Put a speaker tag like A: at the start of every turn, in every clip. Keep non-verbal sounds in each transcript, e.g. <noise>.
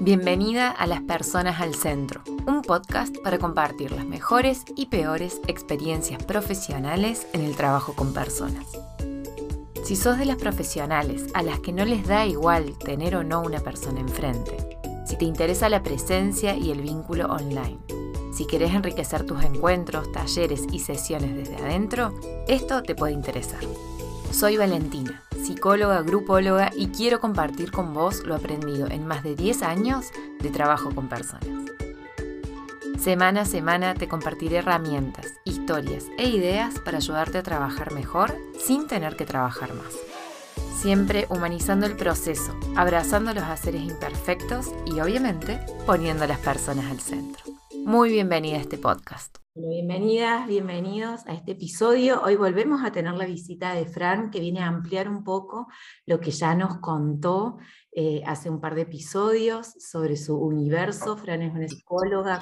A: Bienvenida a Las Personas al Centro, un podcast para compartir las mejores y peores experiencias profesionales en el trabajo con personas. Si sos de las profesionales a las que no les da igual tener o no una persona enfrente, si te interesa la presencia y el vínculo online, si querés enriquecer tus encuentros, talleres y sesiones desde adentro, esto te puede interesar. Soy Valentina, psicóloga, grupóloga y quiero compartir con vos lo aprendido en más de 10 años de trabajo con personas. Semana a semana te compartiré herramientas, historias e ideas para ayudarte a trabajar mejor sin tener que trabajar más. Siempre humanizando el proceso, abrazando los haceres imperfectos y obviamente poniendo a las personas al centro. Muy bienvenida a este podcast.
B: Bienvenidas, bienvenidos a este episodio. Hoy volvemos a tener la visita de Fran, que viene a ampliar un poco lo que ya nos contó eh, hace un par de episodios sobre su universo. Fran es una psicóloga,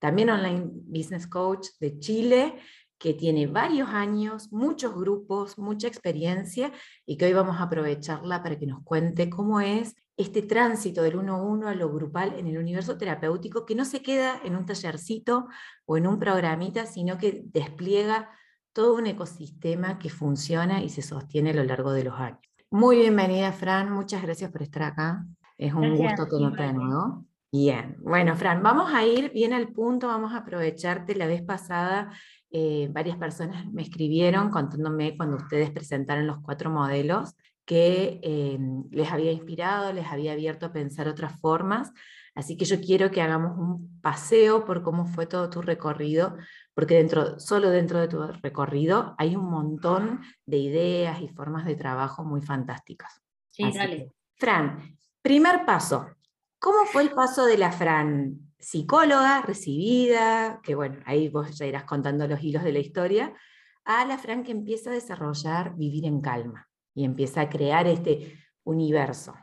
B: también online business coach de Chile, que tiene varios años, muchos grupos, mucha experiencia y que hoy vamos a aprovecharla para que nos cuente cómo es este tránsito del uno a uno a lo grupal en el universo terapéutico que no se queda en un tallercito o en un programita, sino que despliega todo un ecosistema que funciona y se sostiene a lo largo de los años. Muy bienvenida, Fran, muchas gracias por estar acá. Es un gusto tenerte de nuevo. Bien, bueno, Fran, vamos a ir bien al punto, vamos a aprovecharte. La vez pasada eh, varias personas me escribieron contándome cuando ustedes presentaron los cuatro modelos que eh, les había inspirado, les había abierto a pensar otras formas. Así que yo quiero que hagamos un paseo por cómo fue todo tu recorrido, porque dentro, solo dentro de tu recorrido hay un montón de ideas y formas de trabajo muy fantásticas.
C: Sí, dale.
B: Fran, primer paso. ¿Cómo fue el paso de la Fran psicóloga recibida, que bueno, ahí vos ya irás contando los hilos de la historia, a la Fran que empieza a desarrollar vivir en calma? Y empieza a crear este universo.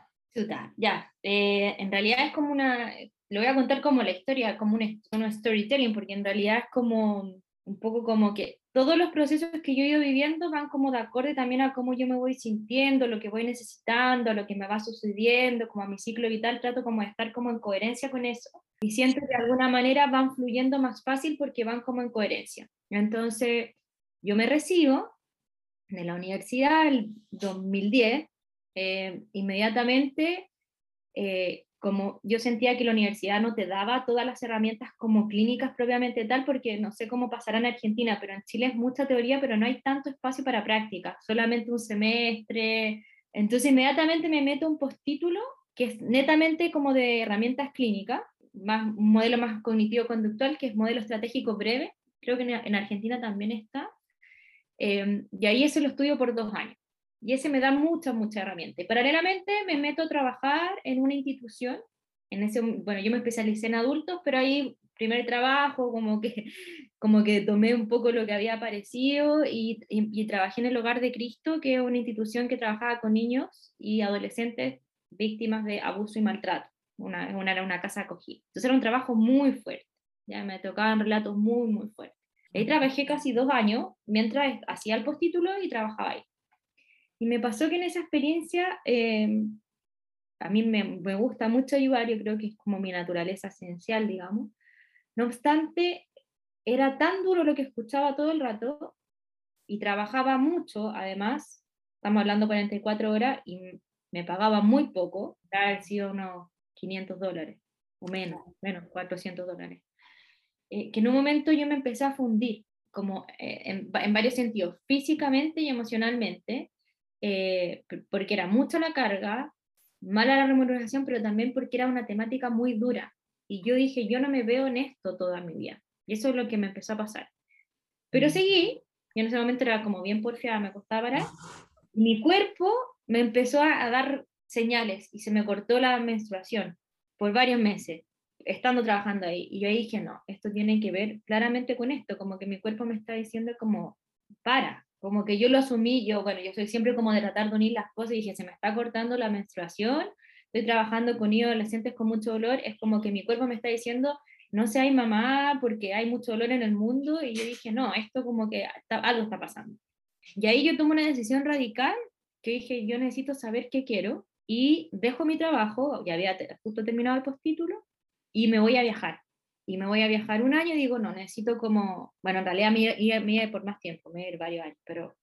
C: ya. Eh, en realidad es como una, lo voy a contar como la historia, como un, un storytelling, porque en realidad es como un poco como que todos los procesos que yo he ido viviendo van como de acorde también a cómo yo me voy sintiendo, lo que voy necesitando, lo que me va sucediendo, como a mi ciclo vital, trato como de estar como en coherencia con eso. Y siento que de alguna manera van fluyendo más fácil porque van como en coherencia. Entonces, yo me recibo de la universidad, el 2010, eh, inmediatamente, eh, como yo sentía que la universidad no te daba todas las herramientas como clínicas propiamente tal, porque no sé cómo pasará en Argentina, pero en Chile es mucha teoría, pero no hay tanto espacio para práctica, solamente un semestre. Entonces inmediatamente me meto un postítulo que es netamente como de herramientas clínicas, más, un modelo más cognitivo-conductual, que es modelo estratégico breve, creo que en Argentina también está, Em, y ahí ese lo estudio por dos años. Y ese me da mucha, mucha herramienta. Y paralelamente me meto a trabajar en una institución. En ese, bueno, yo me especialicé en adultos, pero ahí primer trabajo, como que, <laughs> como que tomé un poco lo que había aparecido y, y, trabajé en el Hogar de Cristo, que es una institución que trabajaba con niños y adolescentes víctimas de abuso y maltrato. Una, una, una casa acogida. Entonces era un trabajo muy fuerte. Ya me tocaban relatos muy, muy fuertes. Ahí trabajé casi dos años mientras hacía el postítulo y trabajaba ahí. Y me pasó que en esa experiencia, em, a mí me, me, gusta mucho ayudar, yo creo que es como mi naturaleza esencial, digamos. No obstante, era tan duro lo que escuchaba todo el rato y trabajaba mucho, además, estamos hablando 44 horas y me pagaba muy poco, ha sido unos 500 dólares, o menos, menos, 400 dólares. Eh, que en un momento yo me empecé a fundir, como eh, en, en, varios sentidos, físicamente y emocionalmente, eh, porque era mucho la carga, mala la remuneración, pero también porque era una temática muy dura. Y yo dije, yo no me veo en esto toda mi vida. Y eso es lo que me empezó a pasar. Pero mm. seguí, y en ese momento era como bien porfiada, me costaba parar, mi cuerpo me empezó a, a dar señales y se me cortó la menstruación por varios meses estando trabajando ahí. Y yo ahí dije, no, esto tiene que ver claramente con esto, como que mi cuerpo me está diciendo como, para, como que yo lo asumí, yo, bueno, yo soy siempre como de tratar de unir las cosas y dije, se me está cortando la menstruación, estoy trabajando con niños adolescentes con mucho dolor, es como que mi cuerpo me está diciendo, no hay mamá, porque hay mucho dolor en el mundo, y yo dije, no, esto como que algo está pasando. Y ahí yo tomo una decisión radical, que dije, yo necesito saber qué quiero, y dejo mi trabajo, ya había justo terminado el postítulo, y me voy a viajar. Y me voy a viajar un año y digo, no, necesito como, bueno, en realidad me iba por más tiempo, me iba a ir varios años, pero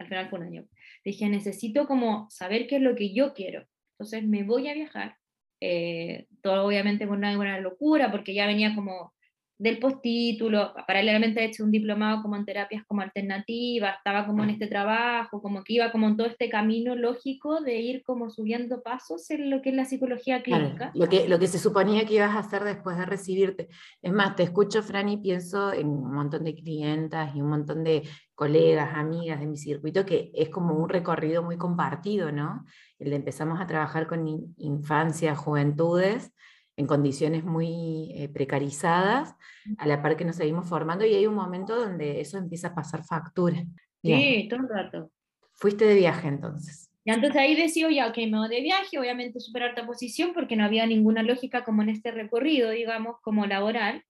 C: al final fue un año. Dije, necesito como saber qué es lo que yo quiero. Entonces me voy a viajar, eh, todo obviamente con una, buena locura, porque ya venía como del postítulo, paralelamente he hecho un diplomado como en terapias como alternativas, estaba como en este trabajo, como que iba como en todo este camino lógico de ir como subiendo pasos en lo que es la psicología clínica.
B: lo, que, lo que se suponía que ibas a hacer después de recibirte. Es más, te escucho, Fran, y pienso en un montón de clientas y un montón de colegas, amigas de mi circuito, que es como un recorrido muy compartido, ¿no? El de empezamos a trabajar con infancia, juventudes, en condiciones muy eh, precarizadas, a la par que nos seguimos formando y hay un momento donde eso empieza a pasar factura.
C: Sí, todo el rato.
B: Fuiste de viaje entonces.
C: Y entonces ahí decido ya, ok, me voy de viaje, obviamente super alta posición porque no había ninguna lógica como en este recorrido, digamos, como laboral.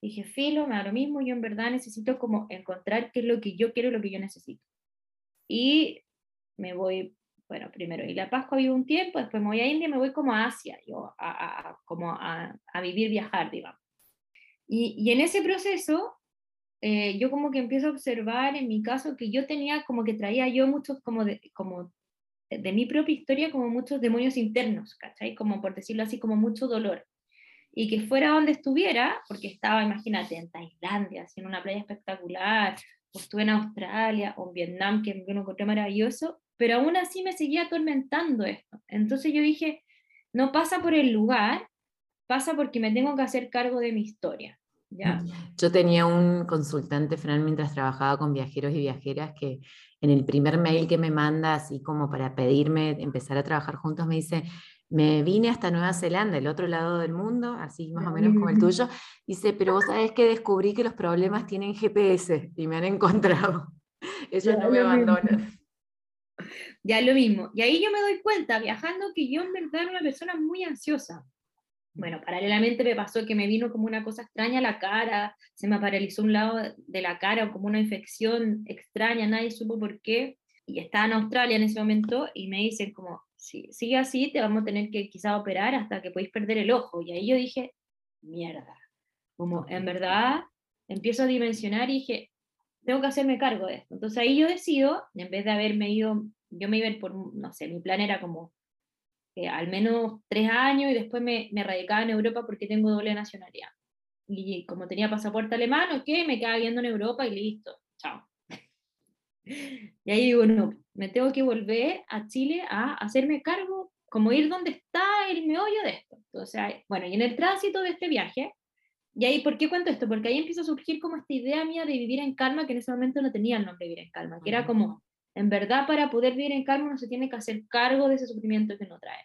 C: Dije, filo, me da lo mismo, yo en verdad necesito como encontrar qué es lo que yo quiero y lo que yo necesito. Y me voy bueno, primero y la Pascua vivo un tiempo, después me voy a India y me voy como a Asia, yo, a, como a, a, vivir, viajar, digamos. Y, y en ese proceso, eh, yo como que empiezo a observar en mi caso que yo tenía como que traía yo muchos como de, como de mi propia historia como muchos demonios internos, ¿cachai? Como por decirlo así, como mucho dolor. Y que fuera donde estuviera, porque estaba, imagínate, en Tailandia, en una playa espectacular, o estuve en Australia o en Vietnam, que me encontré maravilloso, pero aún así me seguía atormentando esto. Entonces yo dije, no pasa por el lugar, pasa porque me tengo que hacer cargo de mi historia. ¿ya?
B: Yo tenía un consultante, Fran, mientras trabajaba con viajeros y viajeras, que en el primer mail que me manda, así como para pedirme empezar a trabajar juntos, me dice, me vine hasta Nueva Zelanda, el otro lado del mundo, así más o menos como el tuyo, dice, pero vos sabés que descubrí que los problemas tienen GPS y me han encontrado. <laughs> Ellos no me abandonan.
C: Ya lo mismo. Y ahí yo me doy cuenta, viajando, que yo en verdad era una persona muy ansiosa. Bueno, paralelamente me pasó que me vino como una cosa extraña a la cara, se me paralizó un lado de la cara, como una infección extraña, nadie supo por qué. Y estaba en Australia en ese momento y me dicen como, si sigue así, te vamos a tener que quizá operar hasta que podéis perder el ojo. Y ahí yo dije, mierda. Como en verdad empiezo a dimensionar y dije, tengo que hacerme cargo de esto. Entonces ahí yo decido, en vez de haberme ido, yo me iba por, no sé, mi plan era como eh, al menos tres años y después me, me radicaba en Europa porque tengo doble nacionalidad. Y como tenía pasaporte alemán, ok, me quedaba viendo en Europa y listo, chao. <laughs> Y ahí digo, no, me tengo que volver a Chile a hacerme cargo, como ir donde está el meollo de esto. Sea, bueno, y en el tránsito de este viaje, y ahí, ¿por qué cuento esto? Porque ahí empieza a surgir como esta idea mía de vivir en calma, que en ese momento no tenía el nombre de vivir en calma, que era como, en verdad, para poder vivir en calma uno se tiene que hacer cargo de ese sufrimiento que uno trae.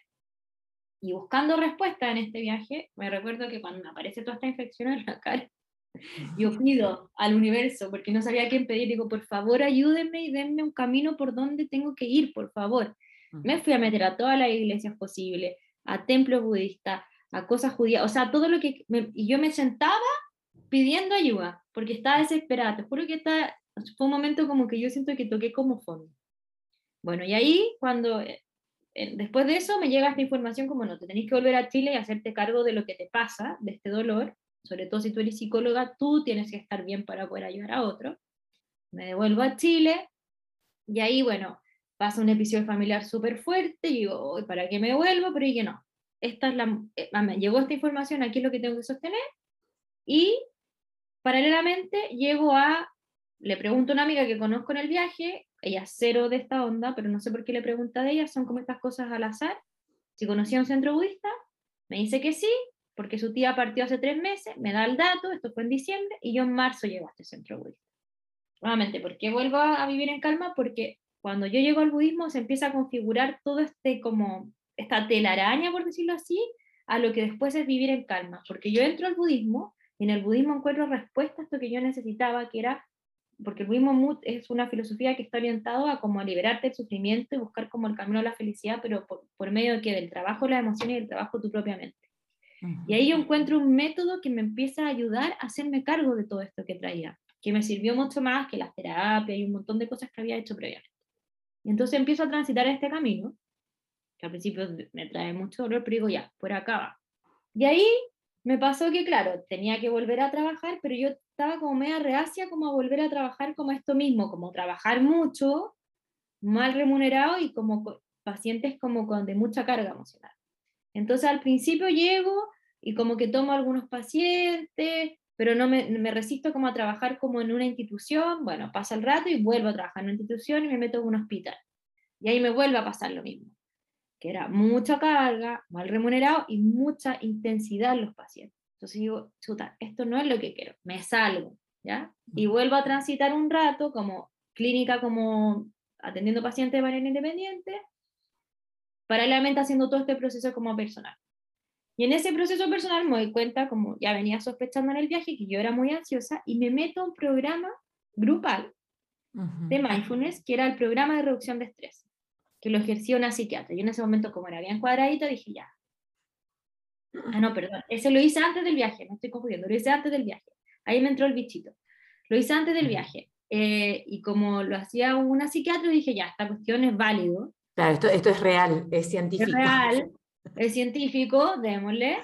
C: Y buscando respuesta en este viaje, me recuerdo que cuando me aparece toda esta infección en la cara, <laughs> yo pido al universo, porque no sabía quién pedir, digo, por favor ayúdenme y denme un camino por donde tengo que ir, por favor. Me fui a meter a todas las iglesias posibles, a templos budistas, a cosas judías, o sea, todo lo que... y yo me sentaba pidiendo ayuda, porque estaba desesperada, te juro que está, fue un momento como que yo siento que toqué como fondo. Bueno, y ahí cuando, eh, eh, después de eso me llega esta información como no, te tenés que volver a Chile y hacerte cargo de lo que te pasa, de este dolor, sobre todo si tú eres psicóloga, tú tienes que estar bien para poder ayudar a otro. Me devuelvo a Chile y ahí, bueno, pasa un episodio familiar súper fuerte y digo, ¿para qué me vuelvo? Pero dije, no, esta es la, eh, me llegó esta información, aquí es lo que tengo que sostener, y paralelamente llego a, le pregunto a una amiga que conozco en el viaje, ella cero de esta onda, pero no sé por qué le pregunta de ella, son como estas cosas al azar, si conocía un centro budista, me dice que sí, porque su tía partió hace tres meses, me da el dato, esto fue en diciembre, y yo en marzo llego a este centro budista. Nuevamente, ¿por qué vuelvo a, a vivir en calma? Porque cuando yo llego al budismo se empieza a configurar todo este como esta telaraña, por decirlo así, a lo que después es vivir en calma. Porque yo entro al budismo y en el budismo encuentro respuestas a esto que yo necesitaba, que era, porque el budismo es una filosofía que está orientado a como a liberarte del sufrimiento y buscar como el camino a la felicidad, pero por, medio de que del trabajo, las emociones y del trabajo tú propiamente. Y ahí yo encuentro un método que me empieza a ayudar a hacerme cargo de todo esto que traía, que me sirvió mucho más que las terapias y un montón de cosas que había hecho previamente. Y entonces empiezo a transitar este camino que al principio me trae mucho dolor, pero digo, ya, por acá va. Y ahí me pasó que, claro, tenía que volver a trabajar, pero yo estaba como media reacia como a volver a trabajar como esto mismo, como trabajar mucho, mal remunerado y como pacientes como con de mucha carga emocional. Entonces al principio llego y como que tomo algunos pacientes, pero no me, me, resisto como a trabajar como en una institución, bueno, pasa el rato y vuelvo a trabajar en una institución y me meto en un hospital. Y ahí me vuelve a pasar lo mismo, que era mucha carga, mal remunerado y mucha intensidad en los pacientes. Entonces digo, chuta, esto no es lo que quiero, me salgo, ¿ya? Y vuelvo a transitar un rato como clínica, como atendiendo pacientes de manera independiente, paralelamente haciendo todo este proceso como personal. Y en ese proceso personal me doy cuenta, como ya venía sospechando en el viaje, que yo era muy ansiosa y me meto a un programa grupal de mindfulness, que era el programa de reducción de estrés, que lo ejercía una psiquiatra. Yo en ese momento, como era bien cuadradito, dije ya. Ah, no, perdón, ese lo hice antes del viaje, no estoy confundiendo, lo hice antes del viaje. Ahí me entró el bichito. Lo hice antes del viaje. Eh, y como lo hacía una psiquiatra, dije ya, esta cuestión es válido.
B: Claro, esto, esto es real, es científico.
C: Es real, es científico, démosle.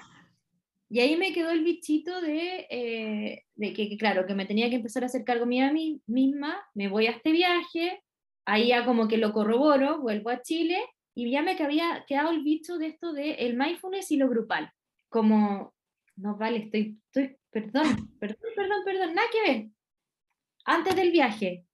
C: Y ahí me quedó el bichito de, eh, de que, claro, que me tenía que empezar a hacer cargo mía misma, me voy a este viaje, ahí ya como que lo corroboro, vuelvo a Chile, y ya me había quedado el bicho de esto de el mindfulness y lo grupal. Como, no vale, estoy, estoy, perdón, perdón, perdón, perdón, nada que ver. Antes del viaje,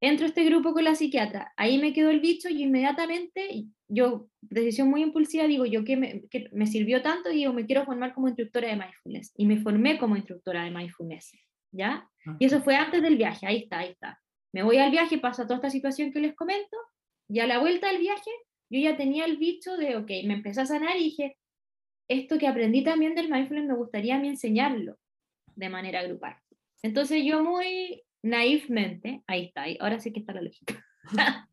C: entro a este grupo con la psiquiatra, ahí me quedó el bicho y inmediatamente yo, decisión muy impulsiva, digo yo que me, que me sirvió tanto, digo, me quiero formar como instructora de mindfulness. Y me formé como instructora de mindfulness, ¿ya? Y eso fue antes del viaje, ahí está, ahí está. Me voy al viaje, pasa toda esta situación que les comento, y a la vuelta del viaje, yo ya tenía el bicho de, ok, me empecé a sanar y dije, esto que aprendí también del mindfulness me gustaría a mí enseñarlo de manera grupal. Entonces yo muy naivmente, ahí está, ahora sí que está la lógica. <laughs>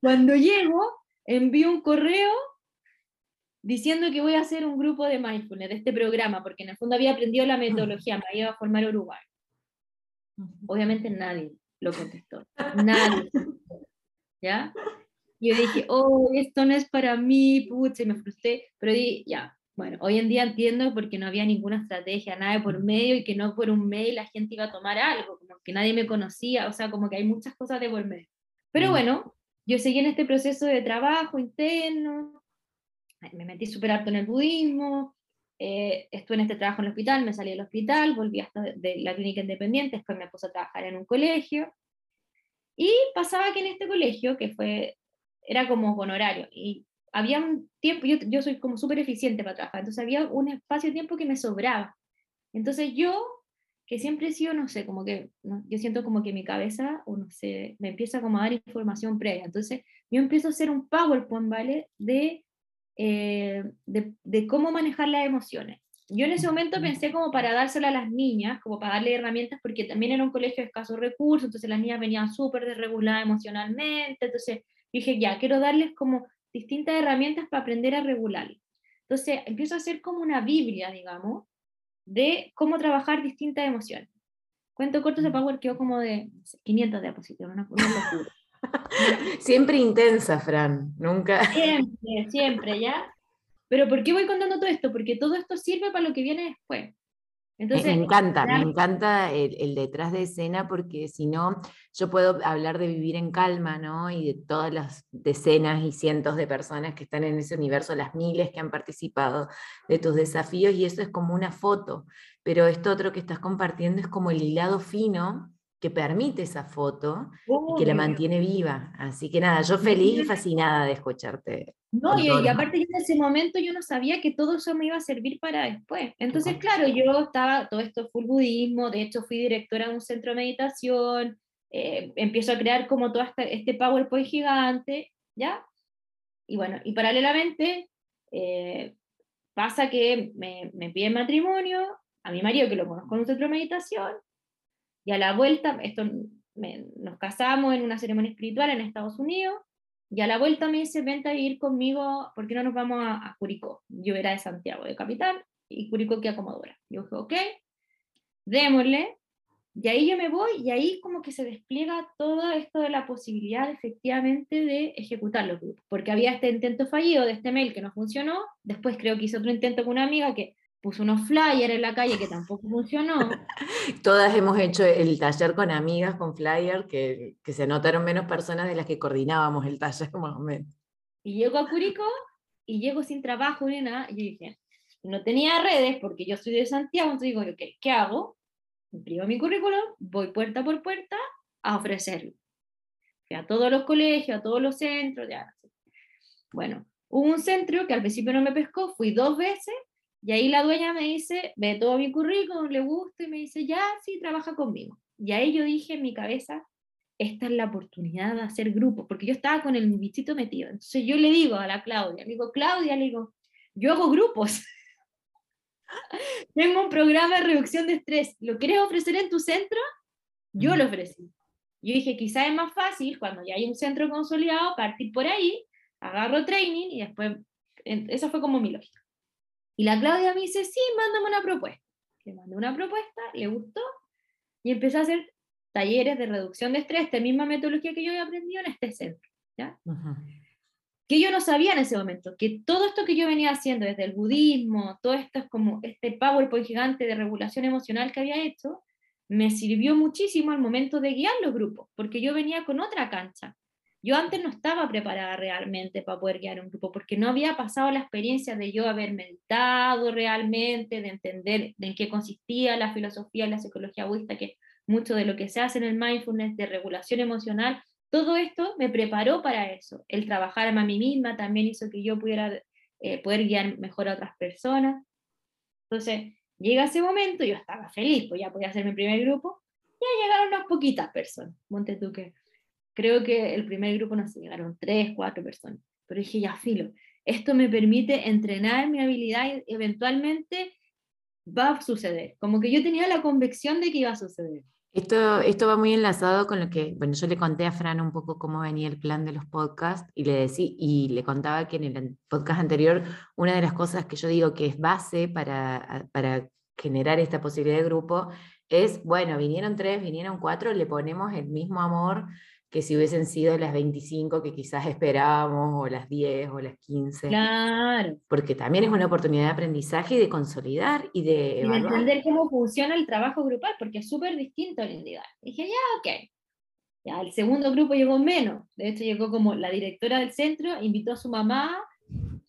C: Cuando llego, envío un correo diciendo que voy a hacer un grupo de mindfulness, de este programa, porque en el fondo había aprendido la metodología, me iba a formar Uruguay. Obviamente nadie lo contestó, nadie. ¿Ya? Y yo dije, oh, esto no es para mí, pucha, y me frustré, pero di, ya, bueno, hoy en día entiendo porque no había ninguna estrategia, nada por medio, y que no por un mail la gente iba a tomar algo, como que nadie me conocía, o sea, como que hay muchas cosas de por medio. Pero bueno, yo seguí en este proceso de trabajo interno, me metí súper harto en el budismo, eh, estuve en este trabajo en el hospital, me salí del hospital, volví hasta de la clínica independiente, después me puse a trabajar en un colegio, y pasaba que en este colegio, que fue, era como honorario, y había un tiempo, yo, yo soy como súper eficiente para trabajar, entonces había un espacio de tiempo que me sobraba. Entonces yo que siempre he sido, no sé, como que yo siento como que mi cabeza, o no sé, me empieza como a dar información previa. Entonces, yo empiezo a hacer un PowerPoint, ¿vale? De, eh, de, de, cómo manejar las emociones. Yo en ese momento pensé como para dárselo a las niñas, como para darle herramientas, porque también era un colegio de escasos recursos, entonces las niñas venían súper desreguladas emocionalmente, entonces dije, ya, quiero darles como distintas herramientas para aprender a regular. Entonces empiezo a hacer como una Biblia, digamos, de cómo trabajar distintas emociones. Cuento corto, ese Power quedó como de 500 diapositivas, una, una locura. <laughs> <laughs>
B: siempre intensa, Fran, nunca.
C: Siempre, siempre, ¿ya? Pero ¿por qué voy contando todo esto? Porque todo esto sirve para lo que viene después
B: me encanta, me encanta el, detrás de escena porque si no, yo puedo hablar de vivir en calma, ¿no? Y de todas las decenas y cientos de personas que están en ese universo, las miles que han participado de tus desafíos, y eso es como una foto. Pero esto otro que estás compartiendo es como el hilado fino que permite esa foto y que la mantiene viva. Así que nada, yo feliz y fascinada de escucharte.
C: No, y, aparte en ese momento yo no sabía que todo eso me iba a servir para después. Entonces, claro, yo estaba, todo esto full budismo, de hecho fui directora de un centro de meditación, eh, empiezo a crear como todo este, este PowerPoint gigante, ¿ya? Y bueno, y paralelamente eh, pasa que me, me piden matrimonio, a mi marido que lo conozco en un centro de meditación, y a la vuelta, esto, nos casamos en una ceremonia espiritual en Estados Unidos, y a la vuelta me dice, vente a ir conmigo, ¿por qué no nos vamos a, Curicó? Yo era de Santiago, de capital, y Curicó queda como Yo dije, ok, démosle. y ahí yo me voy y ahí como que se despliega todo esto de la posibilidad efectivamente de ejecutar los grupos, porque había este intento fallido de este mail que no funcionó, después creo que hice otro intento con una amiga que puso unos flyers en la calle que tampoco funcionó. <laughs>
B: Todas hemos hecho el taller con amigas, con flyers, que, que se notaron menos personas de las que coordinábamos el taller <laughs> más o menos.
C: Y llego a Curicó y llego sin trabajo ni nada, y yo dije, no tenía redes porque yo soy de Santiago, entonces digo, ¿qué, qué hago? Imprimo mi currículum, voy puerta por puerta a ofrecerlo. A todos los colegios, a todos los centros, ya. Bueno, hubo un centro que al principio no me pescó, fui dos veces y ahí la dueña me dice, ve todo mi currículum, le gusta y me dice, ya, sí, trabaja conmigo. Y ahí yo dije en mi cabeza, esta es la oportunidad de hacer grupos, porque yo estaba con el bichito metido. Entonces yo le digo a la Claudia, le digo, Claudia, le digo, yo hago grupos. <laughs> Tengo un programa de reducción de estrés. ¿Lo quieres ofrecer en tu centro? Yo lo ofrecí. Yo dije, quizá es más fácil cuando ya hay un centro consolidado, partir por ahí, agarro training y después, esa fue como mi lógica. Y la Claudia me dice, sí, mándame una propuesta. Le mandé una propuesta, le gustó, y empecé a hacer talleres de reducción de estrés, esta misma metodología que yo había aprendido en este centro. ¿ya? Que yo no sabía en ese momento, que todo esto que yo venía haciendo desde el budismo, todo esto es como este PowerPoint gigante de regulación emocional que había hecho, me sirvió muchísimo al momento de guiar los grupos, porque yo venía con otra cancha. Yo antes no estaba preparada realmente para poder guiar un grupo, porque no había pasado la experiencia de yo haber meditado realmente, de entender en qué consistía la filosofía y la psicología budista, que mucho de lo que se hace en el mindfulness de regulación emocional, todo esto me preparó para eso. El trabajar a mí misma también hizo que yo pudiera eh, poder guiar mejor a otras personas. Entonces, llega ese momento, yo estaba feliz, pues ya podía hacer mi primer grupo, ya llegaron unas poquitas personas, monte tú que creo que el primer grupo no llegaron tres, cuatro personas, pero dije, ya filo, esto me permite entrenar mi habilidad y eventualmente va a suceder, como que yo tenía la convicción de que iba a suceder.
B: Esto, esto va muy enlazado con lo que, bueno, yo le conté a Fran un poco cómo venía el plan de los podcasts y le, decí, y le contaba que en el podcast anterior una de las cosas que yo digo que es base para, para generar esta posibilidad de grupo es, bueno, vinieron tres, vinieron cuatro, le ponemos el mismo amor, que si hubiesen sido las 25 que quizás esperábamos, o las 10 o las 15.
C: Claro.
B: Porque también es una oportunidad de aprendizaje y de consolidar y de,
C: entender cómo funciona el trabajo grupal, porque es súper distinto al individual. dije, ya, ok. Ya, el segundo grupo llegó menos. De hecho, llegó como la directora del centro, invitó a su mamá,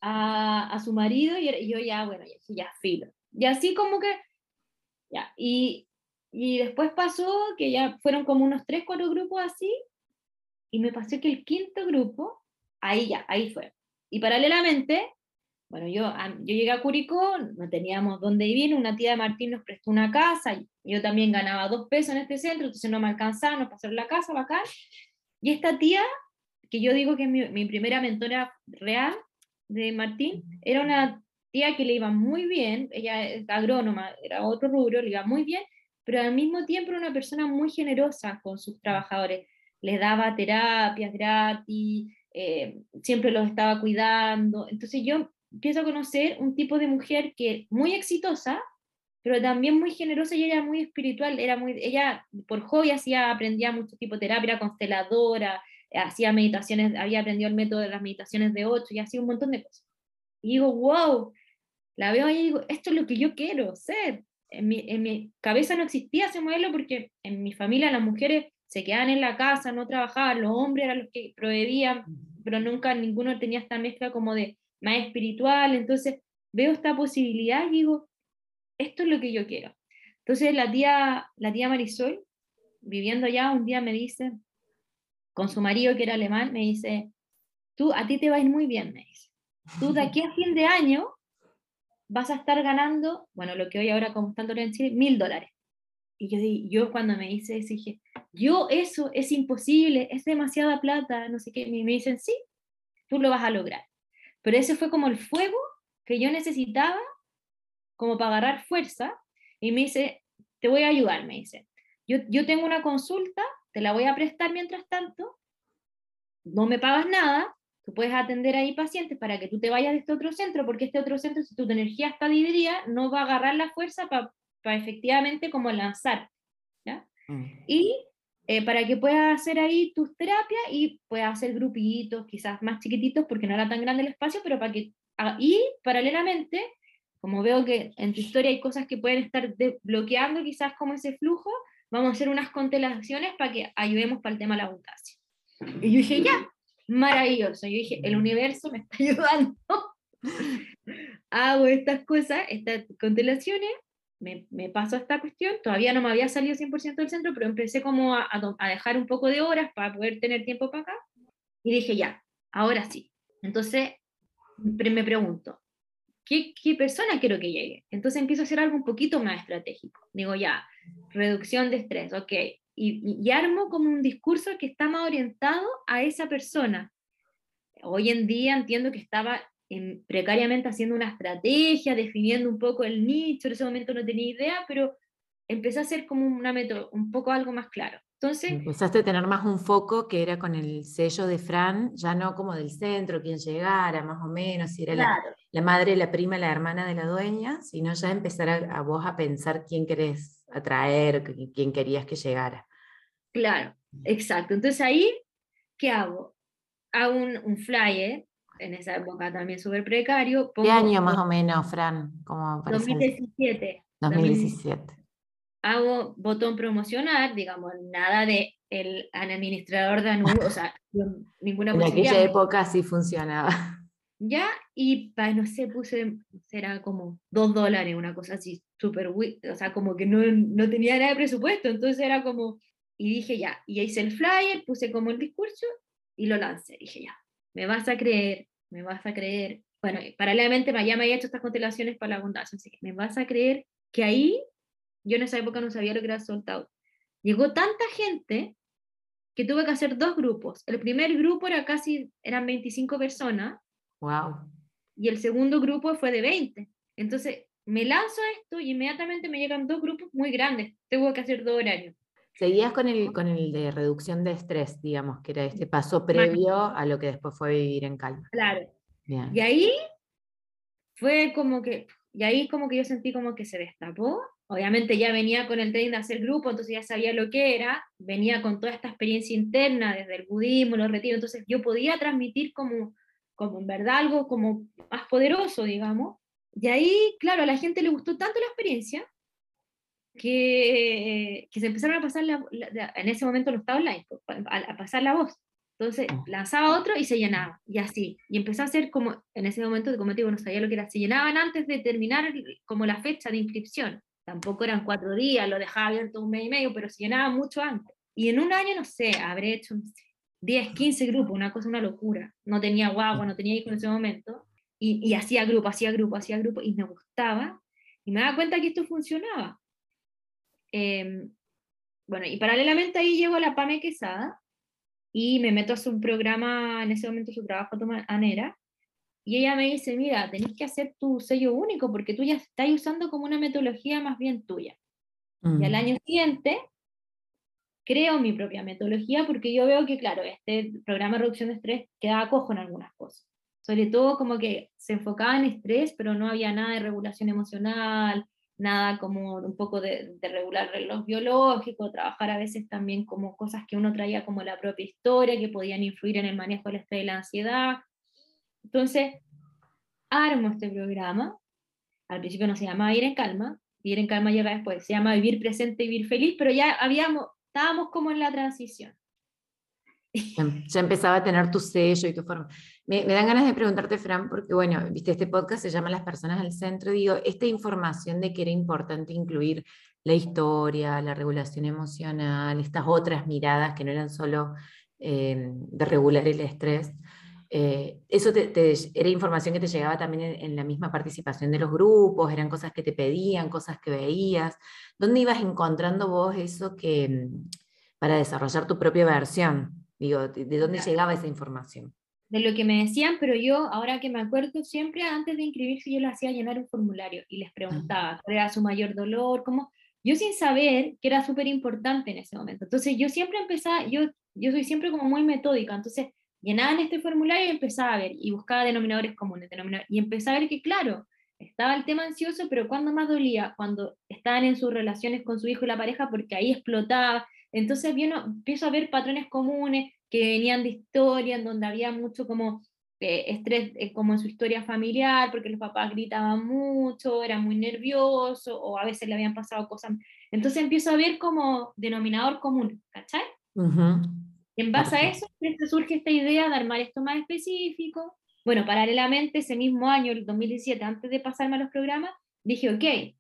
C: a, a su marido, y, yo ya, bueno, ya, ya filo. Y así como que, ya, y, y después pasó que ya fueron como unos 3, 4 grupos así, y me pasó que el quinto grupo, ahí ya, ahí fue. Y paralelamente, bueno, yo, yo llegué a Curicó, no teníamos dónde vivir, una tía de Martín nos prestó una casa, yo también ganaba dos pesos en este centro, entonces no me alcanzaba, no pasó la casa, acá Y esta tía, que yo digo que es mi, mi primera mentora real de Martín, era una tía que le iba muy bien, ella es agrónoma, era otro rubro, le iba muy bien, pero al mismo tiempo era una persona muy generosa con sus trabajadores les daba terapias gratis, eh, siempre los estaba cuidando. Entonces yo empiezo a conocer un tipo de mujer que muy exitosa, pero también muy generosa y ella muy espiritual, era muy, ella por hobby hacía, aprendía mucho tipo de terapia, era consteladora, hacía meditaciones, había aprendido el método de las meditaciones de ocho y hacía un montón de cosas. Y digo, wow, la veo ahí y digo, esto es lo que yo quiero ser. En mi, en mi cabeza no existía ese modelo porque en mi familia las mujeres se quedaban en la casa, no trabajaban, los hombres eran los que proveían, pero nunca ninguno tenía esta mezcla como de más espiritual, entonces veo esta posibilidad y digo, esto es lo que yo quiero. Entonces la tía, la tía Marisol, viviendo allá, un día me dice, con su marido que era alemán, me dice, tú, a ti te va a ir muy bien, me dice. Tú de aquí a fin de año vas a estar ganando, bueno, lo que hoy ahora como está en Chile, mil dólares. Y yo, cuando me hice eso dije, yo eso es imposible, es demasiada plata, no sé qué. Y me dicen, sí, tú lo vas a lograr. Pero ese fue como el fuego que yo necesitaba como para agarrar fuerza. Y me dice, te voy a ayudar, me dice. Yo, yo tengo una consulta, te la voy a prestar mientras tanto, no me pagas nada, tú puedes atender ahí pacientes para que tú te vayas de este otro centro, porque este otro centro, si tu energía está dividida, no va a agarrar la fuerza para efectivamente como lanzar. ¿ya? Mm. Y eh, para que puedas hacer ahí tus terapias y puedas hacer grupitos, quizás más chiquititos, porque no era tan grande el espacio, pero para que... Y paralelamente, como veo que en tu historia hay cosas que pueden estar bloqueando quizás como ese flujo, vamos a hacer unas constelaciones para que ayudemos para el tema de la abundancia. Y yo dije, ya, maravilloso. Yo dije, el universo me está <laughs> ayudando. Hago estas cosas, estas constelaciones, me, me paso esta cuestión, todavía no me había salido 100% del centro, pero empecé como a, a, dejar un poco de horas para poder tener tiempo para acá. Y dije, ya, ahora sí. Entonces, me pregunto, ¿qué, ¿qué persona quiero que llegue? Entonces empiezo a hacer algo un poquito más estratégico. Digo, ya, reducción de estrés, ok. Y, y, armo como un discurso que está más orientado a esa persona. Hoy en día entiendo que estaba en, precariamente haciendo una estrategia, definiendo un poco el nicho, en ese momento no tenía idea, pero empecé a hacer como una método, un poco algo más claro. Entonces,
B: Empezaste a tener más un foco que era con el sello de Fran, ya no como del centro, quien llegara, más o menos, si era la, la, madre, la prima, la hermana de la dueña, sino ya empezar a, vos a pensar quién querés atraer, quién querías que llegara.
C: Claro, exacto. Entonces ahí, ¿qué hago? Hago un, un flyer, en esa época también súper precario.
B: ¿Qué año más o menos, Fran?
C: Como 2017.
B: 2017
C: hago botón promocionar, digamos, nada de el administrador de anuncio, o sea, <laughs> ninguna
B: En aquella época sí funcionaba.
C: Ya, y no sé, puse, será como dos dólares, una cosa así, súper, o sea, como que no, no tenía nada de presupuesto, entonces era como, y dije ya, y hice el flyer, puse como el discurso y lo lancé, dije ya, me vas a creer, me vas a creer, bueno, paralelamente ya me había hecho estas constelaciones para la abundancia, así que me vas a creer que ahí yo en esa época no sabía lo que era sold Llegó tanta gente que tuve que hacer dos grupos. El primer grupo era casi, eran 25 personas.
B: Wow.
C: Y el segundo grupo fue de 20. Entonces, me lanzo a esto y inmediatamente me llegan dos grupos muy grandes. Tengo que hacer dos horarios.
B: Seguías con el, con el de reducción de estrés, digamos, que era este paso previo a lo que después fue vivir en calma.
C: Claro. Y ahí fue como que, y ahí como que yo sentí como que se destapó obviamente ya venía con el tren de hacer grupo, entonces ya sabía lo que era, venía con toda esta experiencia interna desde el budismo, los retiros, entonces yo podía transmitir como, como en verdad algo como más poderoso, digamos. Y ahí, claro, a la gente le gustó tanto la experiencia que, que se empezaron a pasar, la, en ese momento no estaba online, pues, a, pasar la voz. Entonces ah. lanzaba otro y se llenaba, y así. Y empezó a ser como, en ese momento, como te digo, no sabía lo que era, se llenaban antes de terminar como la fecha de inscripción tampoco eran cuatro días, lo dejaba abierto un mes y medio, pero se llenaba mucho antes. Y en un año, no sé, habré hecho 10, 15 grupos, una cosa, una locura. No tenía guagua, no tenía hijos en ese momento. Y, y hacía grupo, hacía grupo, hacía grupo, y me gustaba. Y me daba cuenta que esto funcionaba. Em, bueno, y paralelamente ahí llego a la PAME Quesada y me meto a un programa, en ese momento su trabajo Anera, y ella me dice, mira, tenés que hacer tu sello único porque tú ya estás usando como una metodología más bien tuya. Y al mm. año siguiente creo mi propia metodología porque yo veo que, claro, este programa de reducción de estrés quedaba cojo en algunas cosas. Sobre todo como que se enfocaba en estrés, pero no había nada de regulación emocional, nada como un poco de, de regular reloj biológico, trabajar a veces también como cosas que uno traía como la propia historia, que podían influir en el manejo del estrés y la ansiedad. Entonces, armo este programa. Al principio no se llamaba Ir en Calma, Ir en Calma llega después, se llama Vivir Presente y Vivir Feliz, pero ya habíamos, estábamos como en la transición.
B: Ya empezaba a tener tu sello y tu forma. Me, me, dan ganas de preguntarte, Fran, porque bueno, viste, este podcast se llama Las personas al centro. Digo, esta información de que era importante incluir la historia, la regulación emocional, estas otras miradas que no eran solo eh, de regular el estrés, eh, ¿Eso era información que te llegaba también en, la misma participación de los grupos? ¿Eran cosas que te pedían, cosas que veías? ¿Dónde ibas encontrando vos eso que, mm, para desarrollar tu propia versión? Digo, ¿de, dónde llegaba esa información?
C: De lo que me decían, pero yo, ahora que me acuerdo, siempre antes de inscribirse yo le hacía llenar un formulario y les preguntaba cuál era su mayor dolor, cómo, yo sin saber que era súper importante en ese momento. Entonces yo siempre empezaba, yo, yo soy siempre como muy metódica, entonces llenaban este formulario y empezaba a ver, y buscaba denominadores comunes, y empezaba a ver que, claro, estaba el tema ansioso, pero cuando más dolía, cuando estaban en sus relaciones con su hijo y la pareja, porque ahí explotaba. Entonces vino, empiezo a ver patrones comunes que venían de historia, en donde había mucho como eh, estrés eh, como en su historia familiar, porque los papás gritaban mucho, era muy nervioso, o a veces le habían pasado cosas. Entonces empiezo a ver como denominador común, ¿cachai? En base a eso surge esta idea de armar esto más específico. Bueno, paralelamente, ese mismo año, el 2017, antes de pasarme a los programas, dije, ok,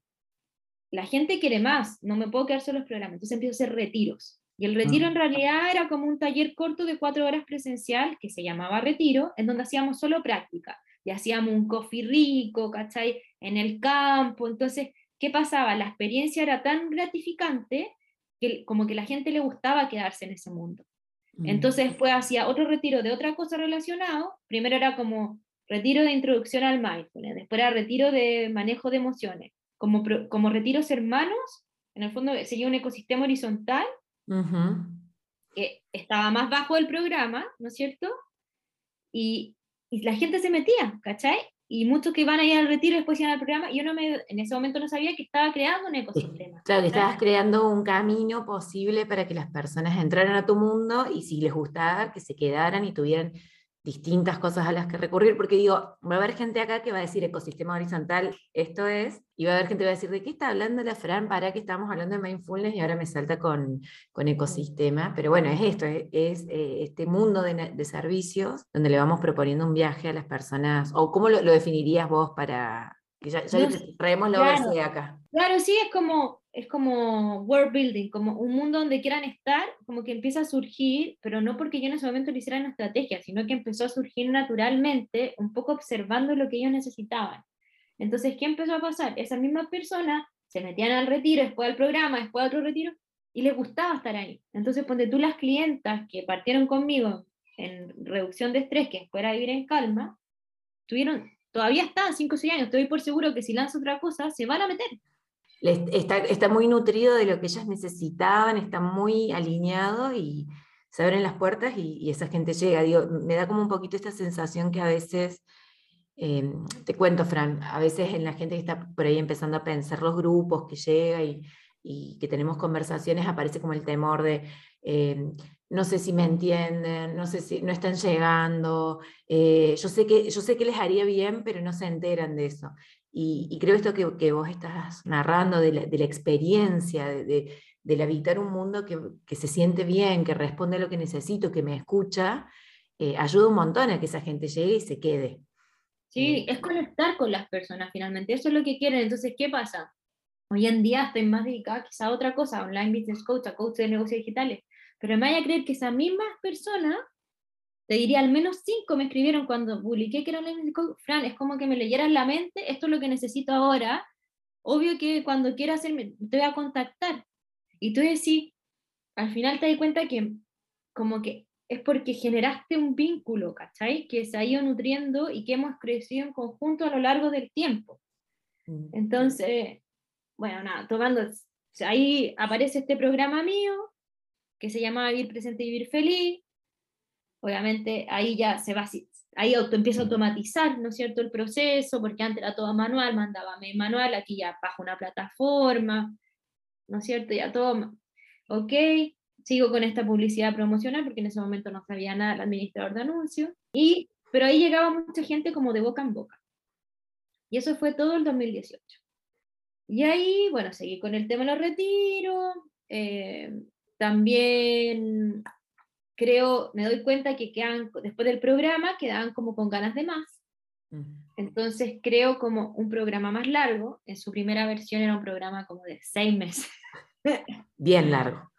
C: la gente quiere más, no me puedo quedar solo los programas, entonces empiezo a hacer retiros. Y el retiro en realidad era como un taller corto de cuatro horas presencial que se llamaba retiro, en donde hacíamos solo práctica. Y hacíamos un coffee rico, ¿cachai? En el campo. Entonces, ¿qué pasaba? La experiencia era tan gratificante que como que la gente le gustaba quedarse en ese mundo. Mm. Entonces después hacía otro retiro de otra cosa relacionado. Primero era como retiro de introducción al mindfulness, después era retiro de manejo de emociones, como, como retiros hermanos, en el fondo sería un ecosistema horizontal, que estaba más bajo del programa, ¿no es cierto? Y, y, la gente se metía, ¿cachai? y muchos que iban a ir al retiro después iban al programa, y yo no me, en ese momento no sabía que estaba creando un ecosistema.
B: Claro, que estabas creando un camino posible para que las personas entraran a tu mundo y si les gustaba, que se quedaran y tuvieran distintas cosas a las que recurrir, porque digo, va a haber gente acá que va a decir ecosistema horizontal, esto es, y va a haber gente que va a decir, ¿de qué está hablando la Fran? ¿Para qué estamos hablando de mindfulness y ahora me salta con, con ecosistema? Pero bueno, es esto, es, eh, este mundo de, de, servicios donde le vamos proponiendo un viaje a las personas, o cómo lo, lo definirías vos para, que ya, ya traemos la claro, de acá.
C: Claro, sí, es como, es como world building, como un mundo donde quieran estar, como que empieza a surgir, pero no porque yo en ese momento lo hiciera en estrategia, sino que empezó a surgir naturalmente, un poco observando lo que ellos necesitaban. Entonces, ¿qué empezó a pasar? Esas mismas personas se metían al retiro, después al programa, después a otro retiro, y les gustaba estar ahí. Entonces, ponte tú las clientas que partieron conmigo en reducción de estrés, que fuera vivir en calma, tuvieron todavía están 5 o 6 años, estoy por seguro que si lanza otra cosa, se van a meter.
B: Está, está muy nutrido de lo que ellas necesitaban, está muy alineado y se abren las puertas y, esa gente llega. Me da como un poquito esta sensación que a veces, eh, te cuento, Fran, a veces en la gente que está por ahí empezando a pensar los grupos que llega y, y que tenemos conversaciones, aparece como el temor de, eh, no sé si me entienden, no sé si no están llegando, eh, yo, sé que, yo sé que les haría bien, pero no se enteran de eso. Y, creo esto que, que, vos estás narrando de la, de la experiencia, de, del habitar un mundo que, que, se siente bien, que responde a lo que necesito, que me escucha, eh, ayuda un montón a que esa gente llegue y se quede.
C: Sí, es conectar con las personas finalmente, eso es lo que quieren. Entonces, ¿qué pasa? Hoy en día estoy más dedicada quizá a otra cosa, online business coach, a coach de negocios digitales, pero me vaya a creer que esas mismas personas, te diría al menos cinco me escribieron cuando publiqué que era un Fran, es como que me leyeran la mente, esto es lo que necesito ahora, obvio que cuando quiera hacerme, te voy a contactar. Y tú decís, al final te das cuenta que como que es porque generaste un vínculo, ¿cachai? Que se ha ido nutriendo y que hemos crecido en conjunto a lo largo del tiempo. Entonces, bueno, nada, tomando, ahí aparece este programa mío, que se llama Vivir Presente y Vivir Feliz. Obviamente ahí ya se va, ahí auto, empieza a automatizar, ¿no es cierto?, el proceso, porque antes era todo manual, mandaba manual, aquí ya bajo una plataforma, ¿no es cierto?, ya todo, ok, sigo con esta publicidad promocional, porque en ese momento no sabía nada el administrador de anuncios, y, pero ahí llegaba mucha gente como de boca en boca. Y eso fue todo el 2018. Y ahí, bueno, seguí con el tema de los retiros, eh, también creo, me doy cuenta que quedan, después del programa, quedaban como con ganas de más. Entonces creo como un programa más largo. En su primera versión era un programa como de seis meses. <laughs>
B: Bien largo.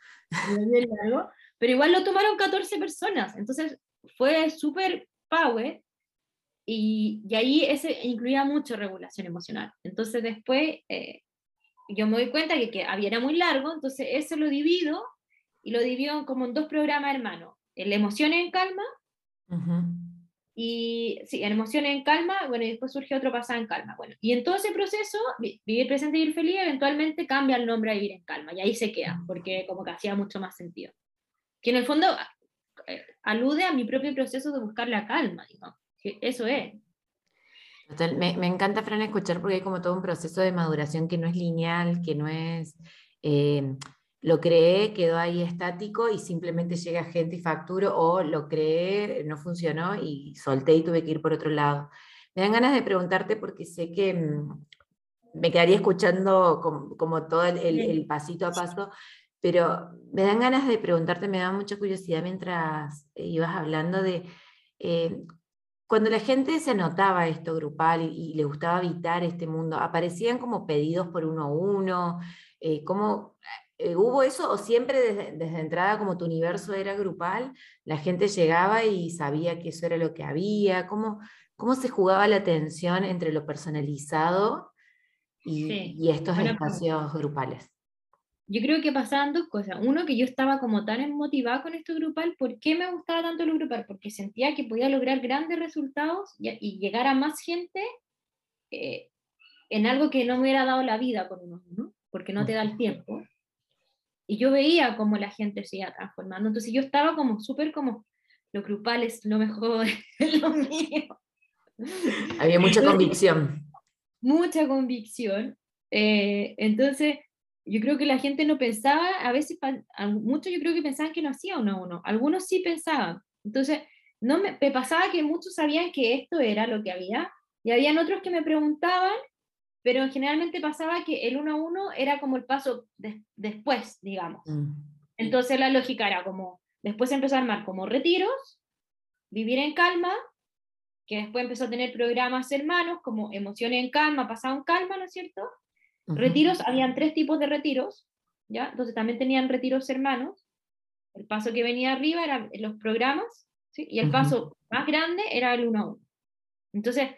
C: Bien largo. Pero igual lo tomaron 14 personas. Entonces fue súper power. Y, y, ahí ese incluía mucho regulación emocional. Entonces después eh, yo me doy cuenta que, que había, era muy largo, entonces eso lo divido y lo dividió como en dos programas hermanos, el Emociones en Calma, y sí, en Emociones en Calma, bueno, y después surgió otro pasado en Calma, bueno, y en todo ese proceso, Vivir Presente y Vivir Feliz, eventualmente cambia el nombre a Vivir en Calma, y ahí se queda, porque como que hacía mucho más sentido. Que en el fondo eh, alude a mi propio proceso de buscar la calma, digo, que eso es.
B: me, me, encanta, Fran, escuchar porque hay como todo un proceso de maduración que no es lineal, que no es... Eh, lo creé, quedó ahí estático y simplemente llega gente y facturo, o lo creé, no funcionó y solté y tuve que ir por otro lado. Me dan ganas de preguntarte porque sé que mm, me quedaría escuchando como, todo el, pasito a paso, pero me dan ganas de preguntarte, me da mucha curiosidad mientras ibas hablando de eh, cuando la gente se anotaba esto grupal y, le gustaba habitar este mundo, ¿aparecían como pedidos por uno a uno? Eh, ¿Cómo eh, hubo eso o siempre desde, entrada como tu universo era grupal, la gente llegaba y sabía que eso era lo que había? ¿Cómo, cómo se jugaba la tensión entre lo personalizado y, estos espacios grupales?
C: Yo creo que pasaban dos cosas. Uno, que yo estaba como tan motivada con esto grupal. ¿Por qué me gustaba tanto lo grupal? Porque sentía que podía lograr grandes resultados y, llegar a más gente eh, en algo que no me hubiera dado la vida con uno, ¿no? porque no te da el tiempo. Y yo veía cómo la gente se iba transformando. Entonces yo estaba como súper como, lo grupal es lo mejor, <laughs> es lo mío.
B: Había mucha convicción.
C: Mucha convicción. Eh, entonces, yo creo que la gente no pensaba, a veces, muchos yo creo que pensaban que no hacía uno a uno. Algunos sí pensaban. Entonces, no me, me pasaba que muchos sabían que esto era lo que había, y habían otros que me preguntaban pero generalmente pasaba que el uno a uno era como el paso después, digamos. Mm. Entonces la lógica era como, después empezó a armar como retiros, vivir en calma, que después empezó a tener programas hermanos como emociones en calma, pasado en calma, ¿no es cierto? Retiros, habían tres tipos de retiros, ¿ya? Entonces también tenían retiros hermanos. El paso que venía arriba eran los programas, ¿sí? Y el paso más grande era el uno a uno. Entonces,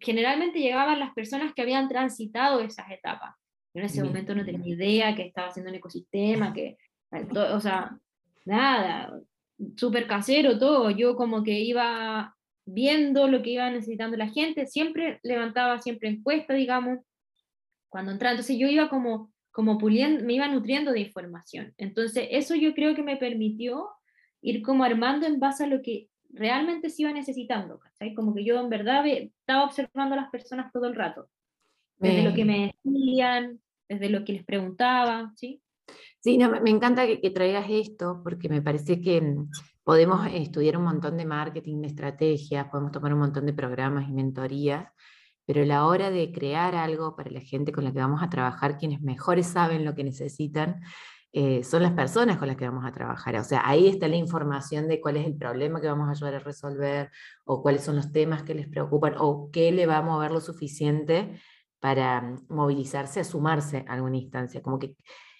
C: generalmente llegaban las personas que habían transitado esas etapas. Yo en ese momento no tenía idea que estaba haciendo un ecosistema, que, o sea, nada, súper casero todo. Yo como que iba viendo lo que iba necesitando la gente, siempre levantaba siempre encuestas, digamos, cuando entraba. Entonces yo iba como, como puliendo, me iba nutriendo de información. Entonces eso yo creo que me permitió ir como armando en base a lo que realmente se iba necesitando, ¿cachai? Como que yo en verdad estaba observando a las personas todo el rato, desde lo que me decían, desde lo que les preguntaba, ¿sí?
B: Sí, no, me encanta que, traigas esto porque me parece que mm, podemos estudiar un montón de marketing, de estrategias, podemos tomar un montón de programas y mentorías, pero a la hora de crear algo para la gente con la que vamos a trabajar, quienes mejores saben lo que necesitan, eh, son las personas con las que vamos a trabajar. O sea, ahí está la información de cuál es el problema que vamos a ayudar a resolver, o cuáles son los temas que les preocupan, o qué le va a mover lo suficiente para mm, movilizarse, a sumarse a alguna instancia. Como que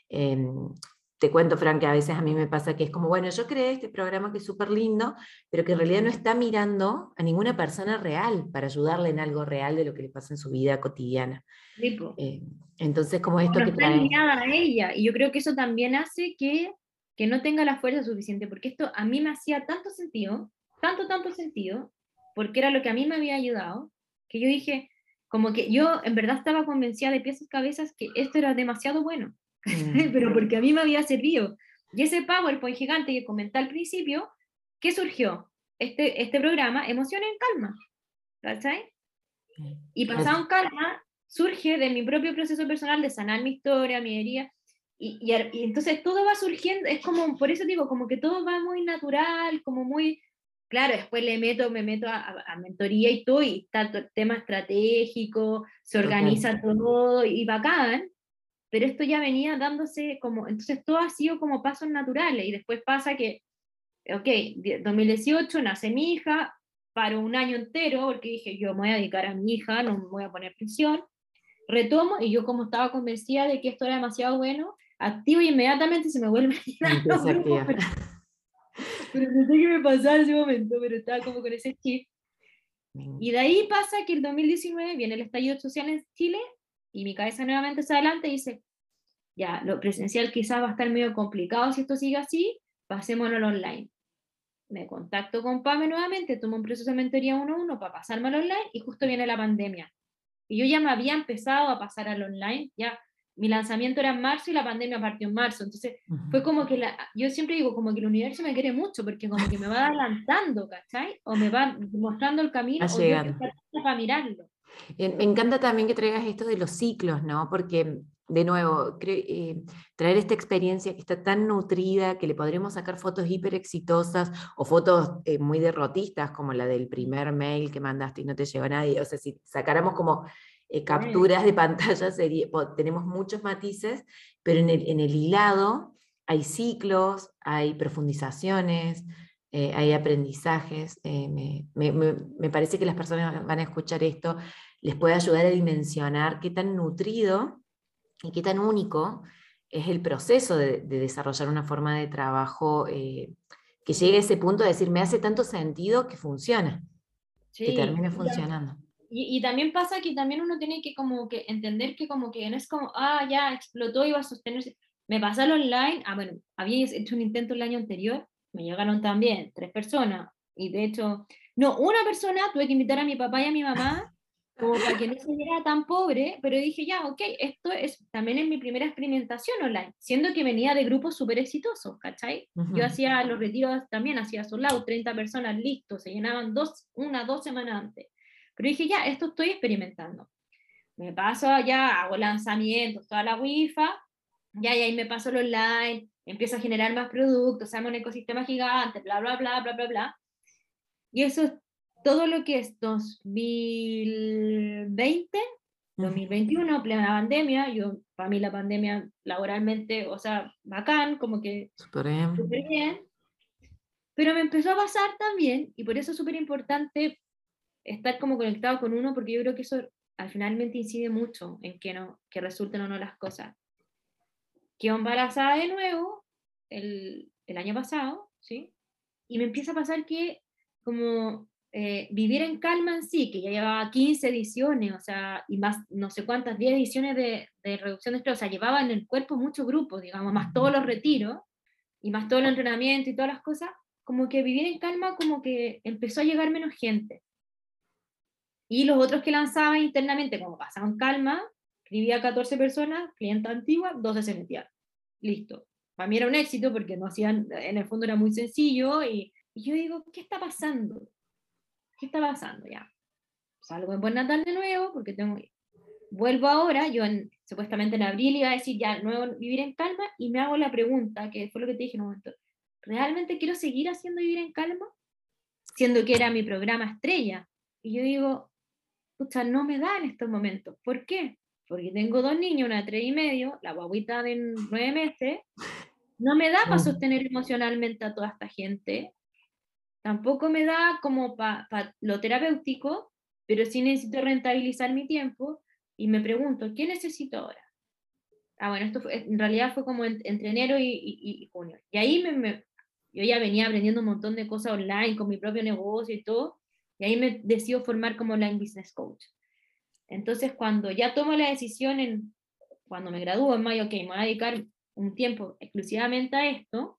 B: em, te cuento, Frank, que a veces a mí me pasa que es como, bueno, yo creé este programa que es súper lindo, pero que en realidad no está mirando a ninguna persona real para ayudarle en algo real de lo que le pasa en su vida cotidiana. Eh, entonces, como esto que
C: trae... a ella, y yo creo que eso también hace que, que no tenga la fuerza suficiente, porque esto a mí me hacía tanto sentido, tanto, tanto sentido, porque era lo que a mí me había ayudado, que yo dije, como que yo en verdad estaba convencida de piezas cabezas que esto era demasiado bueno Mm. <laughs> pero porque a mí me había servido. Y ese PowerPoint gigante que comenté al principio, ¿qué surgió? Este, este programa, Emoción en Calma. ¿Cachai? Y pasado en calma, surge de mi propio proceso personal de sanar mi historia, mi herida. Y, y, entonces todo va surgiendo, es como, por eso digo, como que todo va muy natural, como muy, claro, después le meto, me meto a, a mentoría y todo, y está tema estratégico, se organiza todo y bacán, pero esto ya venía dándose como, entonces todo ha sido como pasos naturales y después pasa que, ok, 2018 nace mi hija, paro un año entero porque dije, yo me voy a dedicar a mi hija, no me voy a poner prisión, retomo y yo como estaba convencida de que esto era demasiado bueno, activo y inmediatamente se me vuelve a <laughs> pero, pero no sé qué me pasaba en ese momento, pero estaba como con ese chip. Y de ahí pasa que el 2019 viene el estallido social en Chile y mi cabeza nuevamente se adelante y dice, ya, lo presencial quizás va a estar medio complicado si esto sigue así, pasémoslo al online. Me contacto con PAME nuevamente, tomo un proceso de mentoría 1-1 para pasarme al online y justo viene la pandemia. Y yo ya me había empezado a pasar al online, ya mi lanzamiento era en marzo y la pandemia partió en marzo. Entonces fue como que la, yo siempre digo como que el universo me quiere mucho porque como que me va adelantando, ¿cachai? O me va mostrando el camino o yo para mirarlo.
B: Me encanta también que traigas esto de los ciclos, ¿no? Porque, de nuevo, eh, traer esta experiencia que está tan nutrida, que le podremos sacar fotos hiper exitosas o fotos eh, muy derrotistas, como la del primer mail que mandaste y no te llegó nadie. O sea, si sacáramos como eh, capturas de pantalla, tenemos muchos matices, pero en el, en el hilado hay ciclos, hay profundizaciones, eh, hay aprendizajes. Eh, me, parece que las personas van a escuchar esto, les puede ayudar a dimensionar qué tan nutrido y qué tan único es el proceso de, desarrollar una forma de trabajo que llegue a ese punto de decir, me hace tanto sentido que funciona, que termine funcionando.
C: Y, también pasa que también uno tiene que como que entender que como que no es como, ah, ya explotó y va a sostenerse. Me pasó al online, ah, bueno, había hecho un intento el año anterior, me llegaron también tres personas, y de hecho, no, una persona tuve que invitar a mi papá y a mi mamá, como para que no se viera tan pobre, pero dije, ya, ok, esto es también es mi primera experimentación online, siendo que venía de grupos súper exitosos, ¿cachai? Yo hacía los retiros también, hacía solado, 30 personas, listos, se llenaban dos, una, dos semanas antes. Pero dije, ya, esto estoy experimentando. Me paso allá, hago lanzamientos, toda la wifi, ya, y ahí me paso el online, empiezo a generar más productos, hago un ecosistema gigante, bla, bla, bla, bla, bla, bla. Y eso es todo lo que es 2020, 2021, plena pandemia, yo, para mí la pandemia laboralmente, o sea, bacán, como que
B: súper bien.
C: bien. Pero me empezó a pasar también, y por eso es súper importante estar como conectado con uno, porque yo creo que eso al finalmente incide mucho en que, no, que resulten o no las cosas. Quedo embarazada de nuevo el, el año pasado, ¿sí? Y me empieza a pasar que como eh, vivir en calma en sí, que ya llevaba 15 ediciones, o sea, y más no sé cuántas, 10 ediciones de, de reducción de estrés, o sea, llevaba en el cuerpo muchos grupos, digamos, más todos los retiros, y más todo el entrenamiento y todas las cosas, como que vivir en calma, como que empezó a llegar menos gente. Y los otros que lanzaba internamente, como pasaban calma, escribía 14 personas, clienta antigua, 12 se metían. Listo. Para mí era un éxito porque no hacían, en el fondo era muy sencillo y, yo digo, ¿qué está pasando? ¿Qué está pasando ya? Salgo en Buen Natal de nuevo porque tengo, vuelvo ahora, yo en, supuestamente en abril iba a decir ya nuevo vivir en calma y me hago la pregunta, que fue lo que te dije en un momento, ¿realmente quiero seguir haciendo vivir en calma? Siendo que era mi programa estrella. Y yo digo, pucha, no me da en estos momentos. ¿Por qué? Porque tengo dos niños, una de tres y medio, la guaguita de nueve meses, no me da para mm. sostener emocionalmente a toda esta gente, tampoco me da como para lo terapéutico, pero sí necesito rentabilizar mi tiempo y me pregunto, ¿qué necesito ahora? Ah, bueno, esto en realidad fue como entre enero y, junio. Y ahí me, yo ya venía aprendiendo un montón de cosas online con mi propio negocio y todo, y ahí me decido formar como Online Business Coach. Entonces, cuando ya tomo la decisión, en, cuando me gradúo en mayo, ok, me voy a dedicar un tiempo exclusivamente a esto,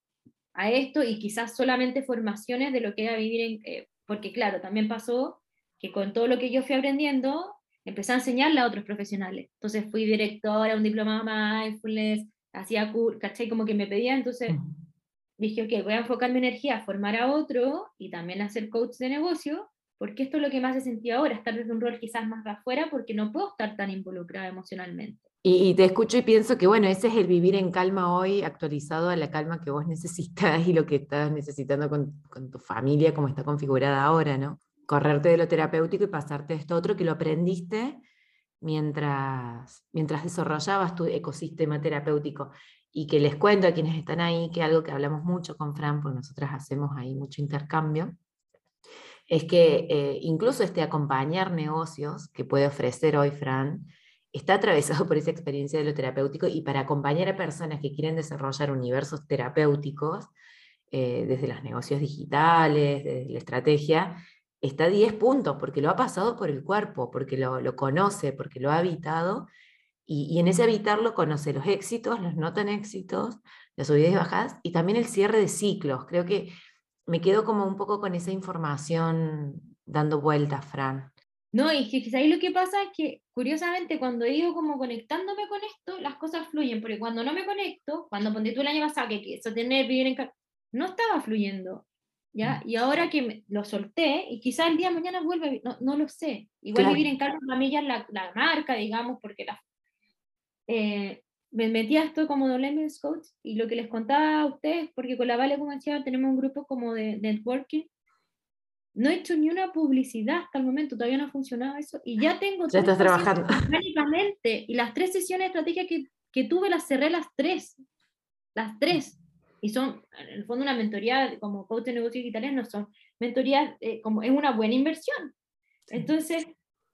C: a esto y quizás solamente formaciones de lo que era vivir en... Eh, porque claro, también pasó que con todo lo que yo fui aprendiendo, empecé a enseñarle a otros profesionales. Entonces fui directora, un diploma mindfulness, hacía, ¿cachai? Como que me pedía, entonces dije, ok, voy a enfocar mi energía a formar a otro y también a ser coach de negocio, porque esto es lo que más he sentido ahora, estar desde un rol quizás más de afuera, porque no puedo estar tan involucrada emocionalmente.
B: Y, te escucho y pienso que, bueno, ese es el vivir en calma hoy, actualizado a la calma que vos <laughs> necesitas y lo que estás necesitando con, tu familia, como está configurada ahora, ¿no? Correrte de lo terapéutico y pasarte a esto otro que lo aprendiste mientras, mientras desarrollabas tu ecosistema terapéutico. Y que les cuento a quienes están ahí que algo que hablamos mucho con Fran, porque nosotras hacemos ahí mucho intercambio, es que eh, incluso este acompañar negocios que puede ofrecer hoy Fran está atravesado <laughs> por esa experiencia de lo terapéutico y para acompañar a personas que quieren desarrollar universos terapéuticos, eh, desde los negocios digitales, desde la estrategia, está a 10 puntos, porque lo ha pasado por el cuerpo, porque lo, conoce, porque lo ha habitado, y, en ese habitarlo conoce los éxitos, los no tan éxitos, las subidas y bajadas, y también el cierre de ciclos. Creo que me quedo como un poco con esa información dando vueltas, Fran.
C: No, y que ahí lo que pasa es que, curiosamente, cuando he ido como conectándome con esto, las cosas fluyen, porque cuando no me conecto, cuando ponte tú el año pasado que quiso tener, vivir en no estaba fluyendo. ¿ya? Y ahora que lo solté, y quizás el día de mañana vuelve, no, no lo sé. Igual vivir en mí ya es la, la, marca, digamos, porque la, eh, me metí a esto como Dolemens Coach, y lo que les contaba a ustedes, porque con la Vale, como decía, tenemos un grupo como de, networking, no he hecho ni una publicidad hasta el momento, todavía no ha funcionado eso, y ya tengo...
B: Ya estás trabajando.
C: y las tres sesiones de estrategia que, que tuve las cerré las tres, las tres y son, en el fondo, una mentoría como coach de negocios digitales, no son mentorías, eh, como es una buena inversión. Entonces,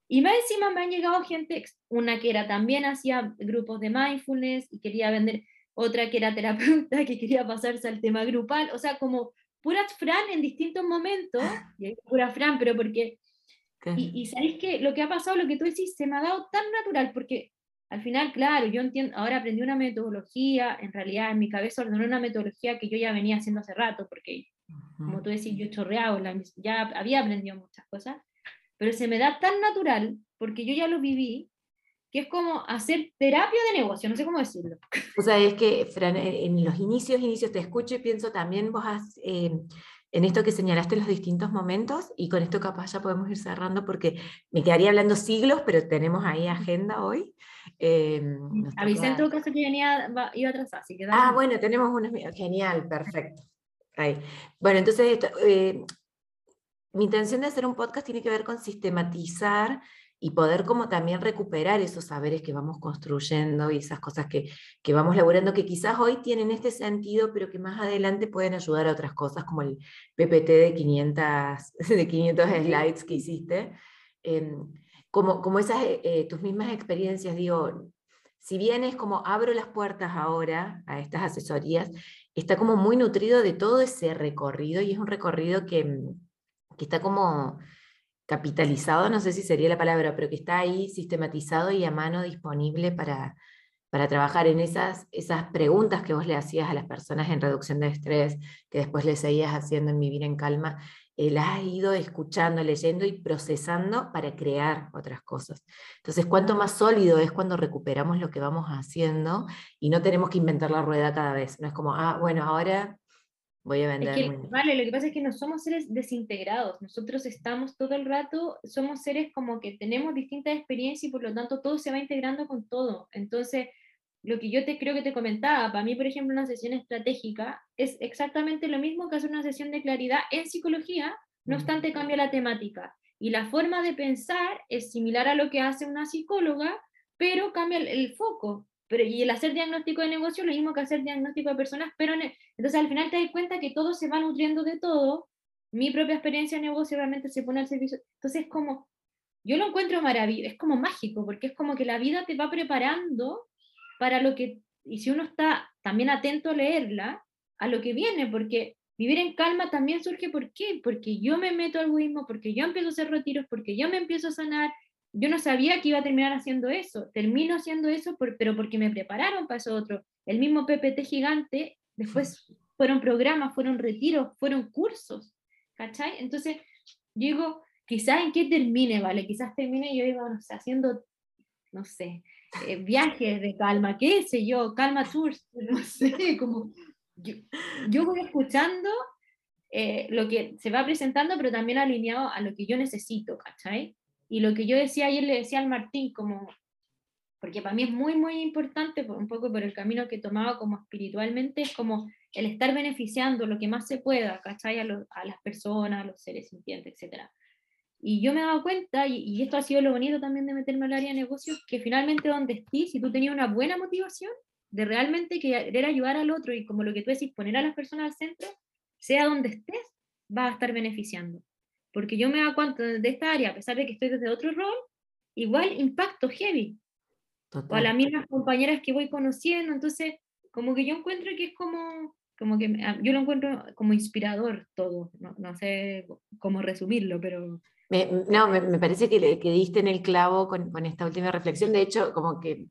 C: y más encima me han llegado gente, una que era también hacía grupos de mindfulness y quería vender, otra que era terapeuta <laughs> que quería pasarse al tema grupal, o sea, como puras Fran en distintos momentos, y pura Fran, pero porque, y, y sabéis que lo que ha pasado, lo que tú decís, se me ha dado tan natural, porque al final, claro, yo entiendo, ahora aprendí una metodología, en realidad en mi cabeza ordenó una metodología que yo ya venía haciendo hace rato, porque como tú decís, yo he chorreado, ya había aprendido muchas cosas, pero se me da tan natural, porque yo ya lo viví, que es como hacer terapia de negocio, no sé cómo decirlo. <laughs>
B: O sea, es que, Fran, en los inicios, inicios te escucho y pienso también vos has... Eh, en esto que señalaste los distintos momentos, y con esto capaz ya podemos ir cerrando porque me quedaría hablando siglos, pero tenemos ahí agenda hoy.
C: Eh, Avisé en todo caso que venía, iba atrás, así que
B: Ah, bueno, tenemos unos... Genial, perfecto. Ahí. Bueno, entonces, eh, mi intención de hacer un podcast tiene que ver con sistematizar y poder como también recuperar esos saberes que vamos construyendo y esas cosas que, que, vamos laburando, que quizás hoy tienen este sentido, pero que más adelante pueden ayudar a otras cosas, como el PPT de 500, <laughs> de 500 slides que hiciste. Em, como, como esas, eh, eh, tus mismas experiencias, digo, si bien es como abro las puertas ahora a estas asesorías, está como muy nutrido de todo ese recorrido y es un recorrido que, que está como capitalizado, no sé si sería la palabra, pero que está ahí sistematizado y a mano disponible para, para trabajar en esas, esas preguntas que vos le hacías a las personas en reducción de estrés, que después le seguías haciendo en Vivir en Calma, eh, las has ido escuchando, leyendo y procesando para crear otras cosas. Entonces, cuanto más sólido es cuando recuperamos lo que vamos haciendo y no tenemos que inventar la rueda cada vez. No es como, ah, bueno, ahora Voy a vender.
C: vale, lo que pasa es que no somos seres desintegrados. Nosotros estamos todo el rato, somos seres como que tenemos distintas experiencias y por lo tanto todo se va integrando con todo. Entonces, lo que yo te creo que te comentaba, para mí, por ejemplo, una sesión estratégica es exactamente lo mismo que hacer una sesión de claridad en psicología, no obstante cambia la temática. Y la forma de pensar es similar a lo que hace una psicóloga, pero cambia el foco. Pero, y el hacer diagnóstico de negocio lo mismo que hacer diagnóstico de personas, pero entonces al final te das cuenta que todo se va nutriendo de todo. Mi propia experiencia de negocio realmente se pone al servicio. Entonces es como, yo lo encuentro maravilloso, es como mágico, porque es como que la vida te va preparando para lo que, y si uno está también atento a leerla, a lo que viene, porque vivir en calma también surge, ¿por qué? Porque yo me meto al budismo, porque yo empiezo a hacer retiros, porque yo me empiezo a sanar, yo no sabía que iba a terminar haciendo eso. Termino haciendo eso, pero porque me prepararon para eso otro. El mismo PPT gigante, después fueron programas, fueron retiros, fueron cursos. ¿Cachai? Entonces, digo, quizás en qué termine, ¿vale? Quizás termine yo iba, no sé, haciendo, no sé, eh, viajes de calma, qué sé yo, calma tours, <laughs> no sé, como yo, yo voy escuchando eh, lo que se va presentando, pero también alineado a lo que yo necesito, ¿cachai? Y lo que yo decía ayer le decía al Martín, como, porque para mí es muy, muy importante, un poco por el camino que he tomado como espiritualmente, es como el estar beneficiando lo que más se pueda, ¿cachai? A, a las personas, a los seres sintientes, etc. Y yo me he dado cuenta, y, esto ha sido lo bonito también de meterme al área de negocios, que finalmente donde estés, si tú tenías una buena motivación de realmente querer ayudar al otro y como lo que tú decís, poner a las personas al centro, sea donde estés, va a estar beneficiando porque yo me da cuenta de esta área, a pesar de que estoy desde otro rol, igual impacto heavy. O a las mismas compañeras que voy conociendo, entonces, como que yo encuentro que es como, como que yo lo encuentro como inspirador todo, no, no sé cómo resumirlo, pero...
B: no, me, parece que, que, diste en el clavo con, con, esta última reflexión, de hecho, como que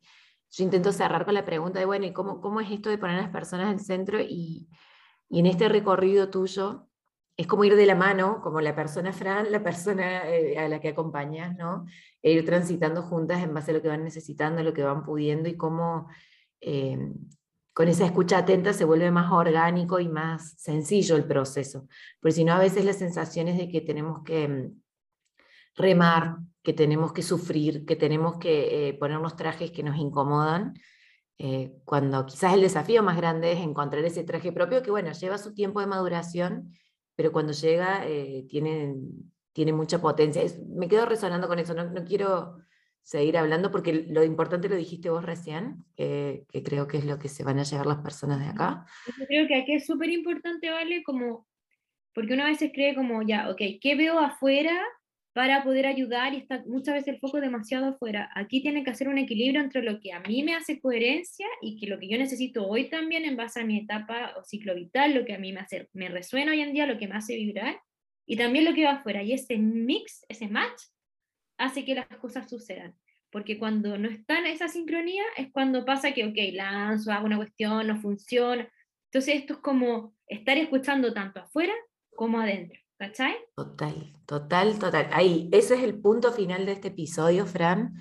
B: yo intento cerrar con la pregunta de, bueno, ¿y cómo, cómo es esto de poner a las personas al centro? Y, y en este recorrido tuyo, es como ir de la mano, como la persona Fran, la persona eh, a la que acompañas, ¿no? E ir transitando juntas en base a lo que van necesitando, lo que van pudiendo y cómo, eh, con esa escucha atenta se vuelve más orgánico y más sencillo el proceso. Porque si no, a veces las sensaciones de que tenemos que mm, remar, que tenemos que sufrir, que tenemos que eh, ponernos trajes que nos incomodan, eh, cuando quizás el desafío más grande es encontrar ese traje propio, que bueno, lleva su tiempo de maduración, pero cuando llega eh, tiene, tiene mucha potencia. me quedo resonando con eso, no, no, quiero seguir hablando porque lo importante lo dijiste vos recién, que creo que es lo que se van a llevar las personas de acá.
C: Yo creo que aquí es súper importante, ¿vale? Como, porque uno a veces cree como, ya, ok, ¿qué veo afuera para poder ayudar y está muchas veces el foco demasiado afuera. Aquí tiene que hacer un equilibrio entre lo que a mí me hace coherencia y que lo que yo necesito hoy también en base a mi etapa o ciclo vital, lo que a mí me, hace, me resuena hoy en día, lo que me hace vibrar y también lo que va afuera. Y ese mix, ese match, hace que las cosas sucedan. Porque cuando no está en esa sincronía es cuando pasa que, ok, lanzo, hago una cuestión, no funciona. Entonces esto es como estar escuchando tanto afuera como adentro. ¿Cachai?
B: Total, total, total. Ahí, ese es el punto final de este episodio, Fran.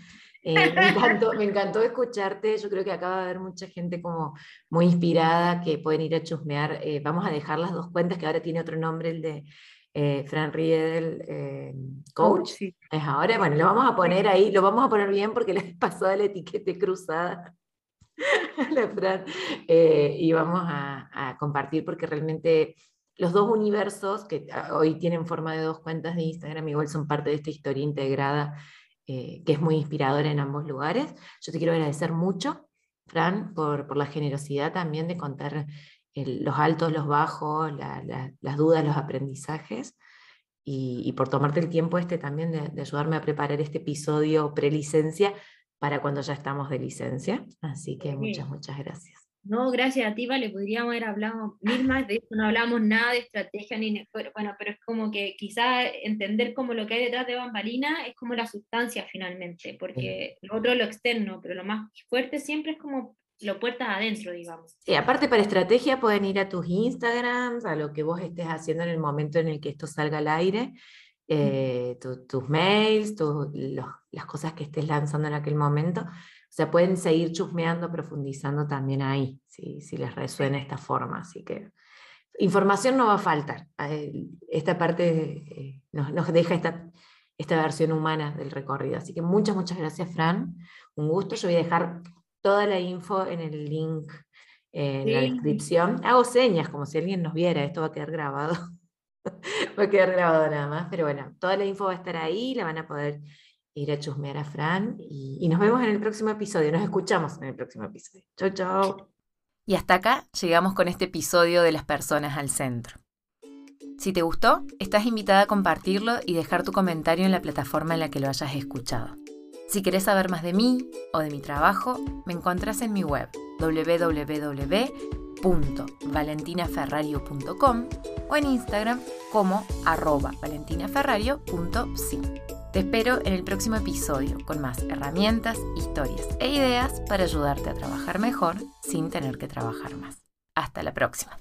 B: Eh, me, <laughs> encantó, me, encantó, escucharte. Yo creo que acaba de haber mucha gente como muy inspirada que pueden ir a chusmear. Eh, vamos a dejar las dos cuentas, que ahora tiene otro nombre, el de eh, Fran Riedel, coach. Es ahora, bueno, lo vamos a poner ahí, lo vamos a poner bien porque <laughs> les pasó la etiqueta cruzada. <laughs> la Fran, y vamos a, a compartir porque realmente los dos universos que ah, hoy tienen forma de dos cuentas de Instagram, igual son parte de esta historia integrada eh, que es muy inspiradora en ambos lugares. Yo te quiero agradecer mucho, Fran, por, por la generosidad también de contar los altos, los bajos, las dudas, los aprendizajes. Y, por tomarte el tiempo este también de, de ayudarme a preparar este episodio prelicencia para cuando ya estamos de licencia. Así que muchas, muchas gracias.
C: No, gracias a ti, vale, podríamos haber hablado mil más, de esto no hablamos nada de estrategia, ni bueno, pero es como que quizás entender como lo que hay detrás de bambalina es como la sustancia finalmente, porque lo otro es lo externo, pero lo más fuerte siempre es como lo puertas adentro, digamos.
B: Sí, aparte para estrategia pueden ir a tus Instagrams, a lo que vos estés haciendo en el momento en el que esto salga al aire, eh, tus mails, las cosas que estés lanzando en aquel momento sea, pueden seguir chusmeando, profundizando también ahí, si, si les resuena esta forma. Así que información no va a faltar. Esta parte eh, nos, nos, deja esta, esta versión humana del recorrido. Así que muchas, muchas gracias, Fran. Un gusto. Yo voy a dejar toda la info en el link eh, en la descripción. Hago señas como si alguien nos viera. Esto va a quedar grabado. <laughs> va a quedar grabado nada más. Pero bueno, toda la info va a estar ahí. La van a poder ir a chusmear a Fran y, nos vemos en el próximo episodio, nos escuchamos en el próximo episodio. Chau, chau.
A: Y hasta acá llegamos con este episodio de las personas al centro. Si te gustó, estás invitada a compartirlo y dejar tu comentario en la plataforma en la que lo hayas escuchado. Si querés saber más de mí o de mi trabajo, me encontrás en mi web www.valentinaferrario.com o en Instagram como arroba. Te espero en el próximo episodio con más herramientas, historias e ideas para ayudarte a trabajar mejor sin tener que trabajar más. Hasta la próxima.